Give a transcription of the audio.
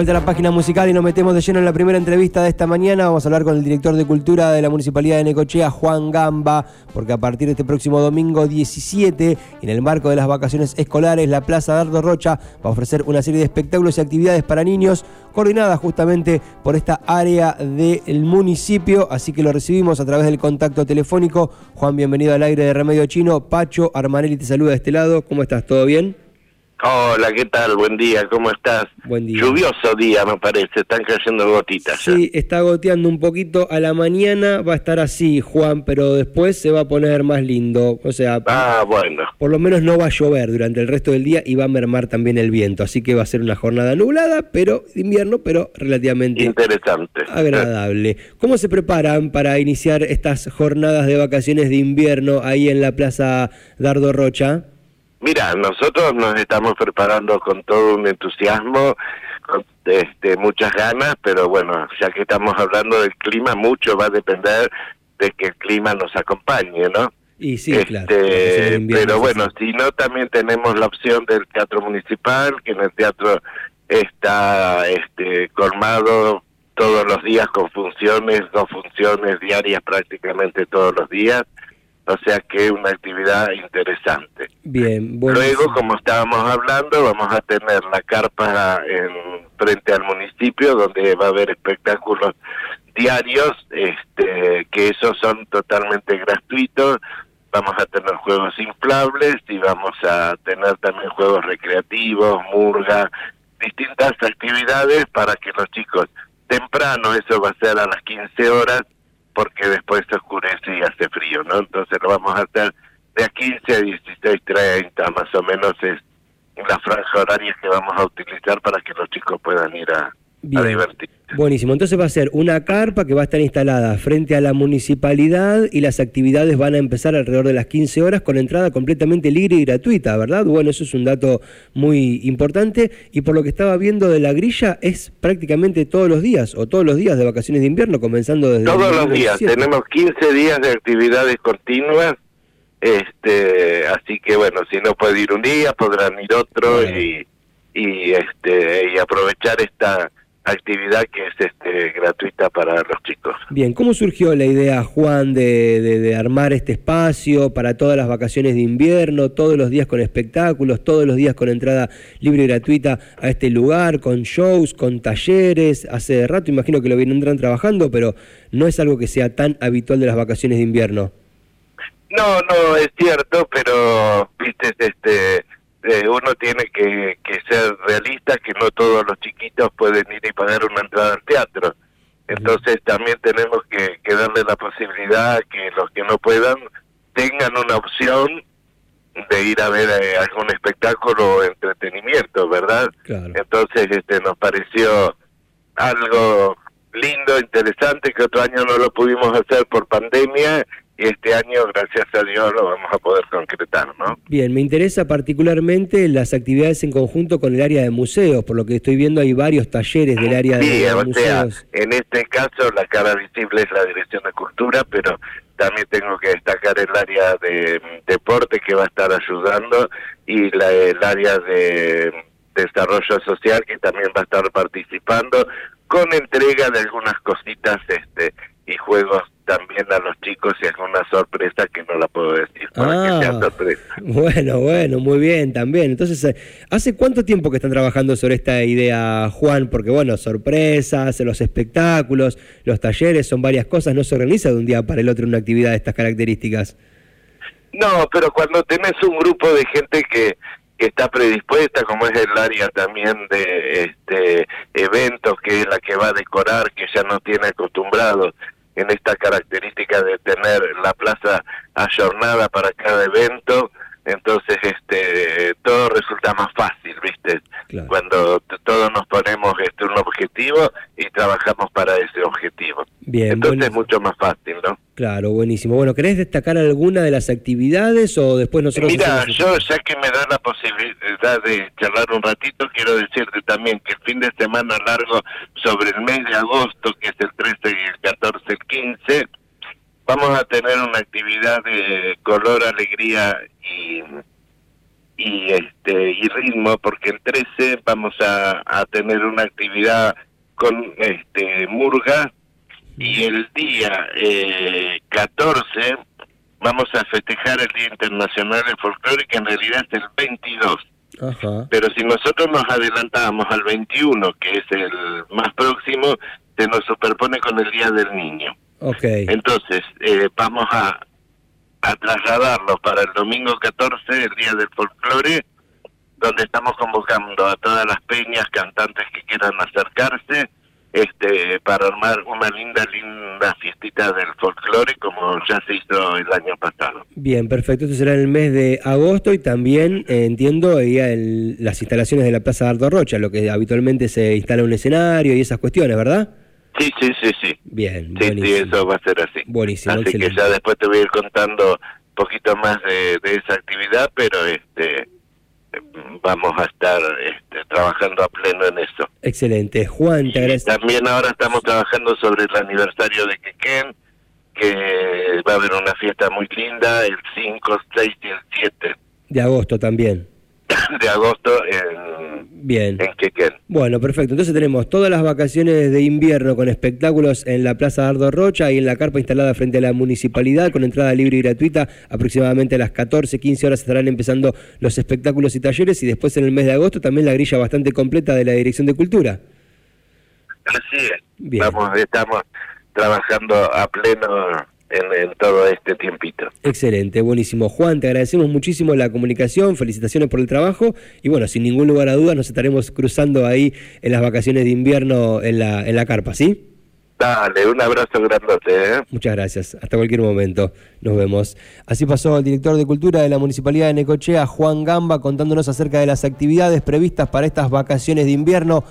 vuelta a la página musical y nos metemos de lleno en la primera entrevista de esta mañana. Vamos a hablar con el director de Cultura de la Municipalidad de Necochea, Juan Gamba, porque a partir de este próximo domingo 17, en el marco de las vacaciones escolares, la Plaza Dardo Rocha va a ofrecer una serie de espectáculos y actividades para niños coordinadas justamente por esta área del municipio. Así que lo recibimos a través del contacto telefónico. Juan, bienvenido al aire de Remedio Chino. Pacho Armanelli te saluda de este lado. ¿Cómo estás? ¿Todo bien? Hola, ¿qué tal? Buen día, ¿cómo estás? Buen día. Lluvioso día, me parece, están cayendo gotitas. Sí, está goteando un poquito. A la mañana va a estar así, Juan, pero después se va a poner más lindo. O sea, ah, bueno. por lo menos no va a llover durante el resto del día y va a mermar también el viento. Así que va a ser una jornada nublada, pero de invierno, pero relativamente interesante. Agradable. ¿Cómo se preparan para iniciar estas jornadas de vacaciones de invierno ahí en la Plaza Dardo Rocha? Mira, nosotros nos estamos preparando con todo un entusiasmo, con este, muchas ganas, pero bueno, ya que estamos hablando del clima, mucho va a depender de que el clima nos acompañe, ¿no? Y sí, claro. Este, pero bueno, si no, también tenemos la opción del teatro municipal, que en el teatro está este, colmado todos los días con funciones, dos funciones diarias prácticamente todos los días o sea que es una actividad interesante. Bien, Luego, como estábamos hablando, vamos a tener la carpa en frente al municipio donde va a haber espectáculos diarios, este, que esos son totalmente gratuitos. Vamos a tener juegos inflables y vamos a tener también juegos recreativos, murga, distintas actividades para que los chicos temprano, eso va a ser a las 15 horas, porque después se oscurece y hace frío, ¿no? Entonces lo vamos a hacer de a 15 a 16.30, más o menos es la franja horaria que vamos a utilizar para que los chicos puedan ir a, divertirse. Buenísimo, entonces va a ser una carpa que va a estar instalada frente a la municipalidad y las actividades van a empezar alrededor de las 15 horas con entrada completamente libre y gratuita, ¿verdad? Bueno, eso es un dato muy importante. Y por lo que estaba viendo de la grilla es prácticamente todos los días o todos los días de vacaciones de invierno, comenzando desde... Todos los días, tenemos 15 días de actividades continuas, este, así que bueno, si no puede ir un día, podrán ir otro y, y, este, y aprovechar esta actividad que es este, gratuita para los chicos. Bien, ¿cómo surgió la idea, Juan, de, de, armar este espacio para todas las vacaciones de invierno, todos los días con espectáculos, todos los días con entrada libre y gratuita a este lugar, con shows, con talleres? Hace rato imagino que lo vendrán trabajando, pero no es algo que sea tan habitual de las vacaciones de invierno. No, no, es cierto, pero, viste, este eh, uno tiene que, que, ser realista, que no todos los chiquitos pueden ir y pagar una entrada al teatro. Entonces también tenemos que, que darle la posibilidad que los que no puedan tengan una opción de ir a ver eh, algún espectáculo o entretenimiento, ¿verdad? Entonces este nos pareció algo lindo, interesante, que otro año no lo pudimos hacer por pandemia y este año, gracias a Dios, lo vamos a poder concretar, ¿no? Bien, me interesa particularmente las actividades en conjunto con el área de museos, por lo que estoy viendo hay varios talleres del área de, museos. en este caso la cara visible es la Dirección de Cultura, pero también tengo que destacar el área de deporte que va a estar ayudando y la, el área de desarrollo social que también va a estar participando con entrega de algunas cositas este y juegos también a los chicos y alguna sorpresa que no la puedo decir para que sea ah, sorpresa. Bueno, bueno, muy bien también. Entonces, eh, ¿hace cuánto tiempo que están trabajando sobre esta idea, Juan? Porque bueno, sorpresas, los espectáculos, los talleres, son varias cosas, no se organiza de un día para el otro una actividad de estas características. No, pero cuando tenés un grupo de gente que, que está predispuesta, como es el área también de este eventos, que es la que va a decorar, que ya no tiene acostumbrados en esta característica de tener la plaza ayornada para cada evento, entonces este todo resulta más fácil, ¿viste? Cuando todos nos ponemos este un objetivo y trabajamos para ese objetivo. Bien, entonces es mucho más fácil, ¿no? Claro, buenísimo. Bueno, ¿querés destacar alguna de las actividades o después nosotros... Mira, yo ya que me da la posibilidad de charlar un ratito, quiero decirte también que el fin de semana largo sobre el mes de agosto, que es el 13 y el 14, el 15, vamos a tener una actividad de color, alegría y, y este y ritmo porque el 13 vamos a, a tener una actividad con este murga. Y el día eh, 14 vamos a festejar el Día Internacional del Folclore que en realidad es el 22 Ajá. pero si nosotros nos adelantamos al 21 que es el más próximo se nos superpone con el Día del Niño Ok. entonces eh, vamos a a trasladarlo para el domingo 14, el Día del Folclore, donde estamos convocando a todas las peñas, cantantes que quieran acercarse, este para armar una linda, linda fiestita del folclore como ya se hizo el año pasado. Bien, perfecto. Esto será en el mes de agosto y también eh, entiendo el- las instalaciones de la Plaza Dardo Rocha, lo que habitualmente se instala un escenario y esas cuestiones, ¿verdad? Sí, sí, sí, sí. Bien, Sí, sí, buenísimo. eso va a ser así. Buenísimo, Así excelente. que ya después te voy a ir contando un poquito más de, de esa actividad, pero este vamos a estar este, trabajando a pleno en eso. Excelente. Juan, te agradezco. también ahora estamos trabajando sobre el aniversario de Quequén, que va a haber una fiesta muy linda el 5, 6 y el 7 De agosto también. de agosto en, Bien. en. Bueno, perfecto. Entonces tenemos todas las vacaciones de invierno con espectáculos en la Plaza Dardo Rocha y en la carpa instalada frente a la municipalidad con entrada libre y gratuita. Aproximadamente a las 14, 15 horas estarán empezando los espectáculos y talleres y después en el mes de agosto también la grilla bastante completa de la Dirección de Cultura. Así es. Bien. Vamos, estamos trabajando a pleno en, en todo este tiempito. Excelente, buenísimo. Juan, te agradecemos muchísimo la comunicación, felicitaciones por el trabajo y bueno, sin ningún lugar a dudas nos estaremos cruzando ahí en las vacaciones de invierno en la, en la carpa, ¿sí? Dale, un abrazo grandote, ¿eh? Muchas gracias. Hasta cualquier momento. Nos vemos. Así pasó el director de Cultura de la Municipalidad de Necochea, Juan Gamba, contándonos acerca de las actividades previstas para estas vacaciones de invierno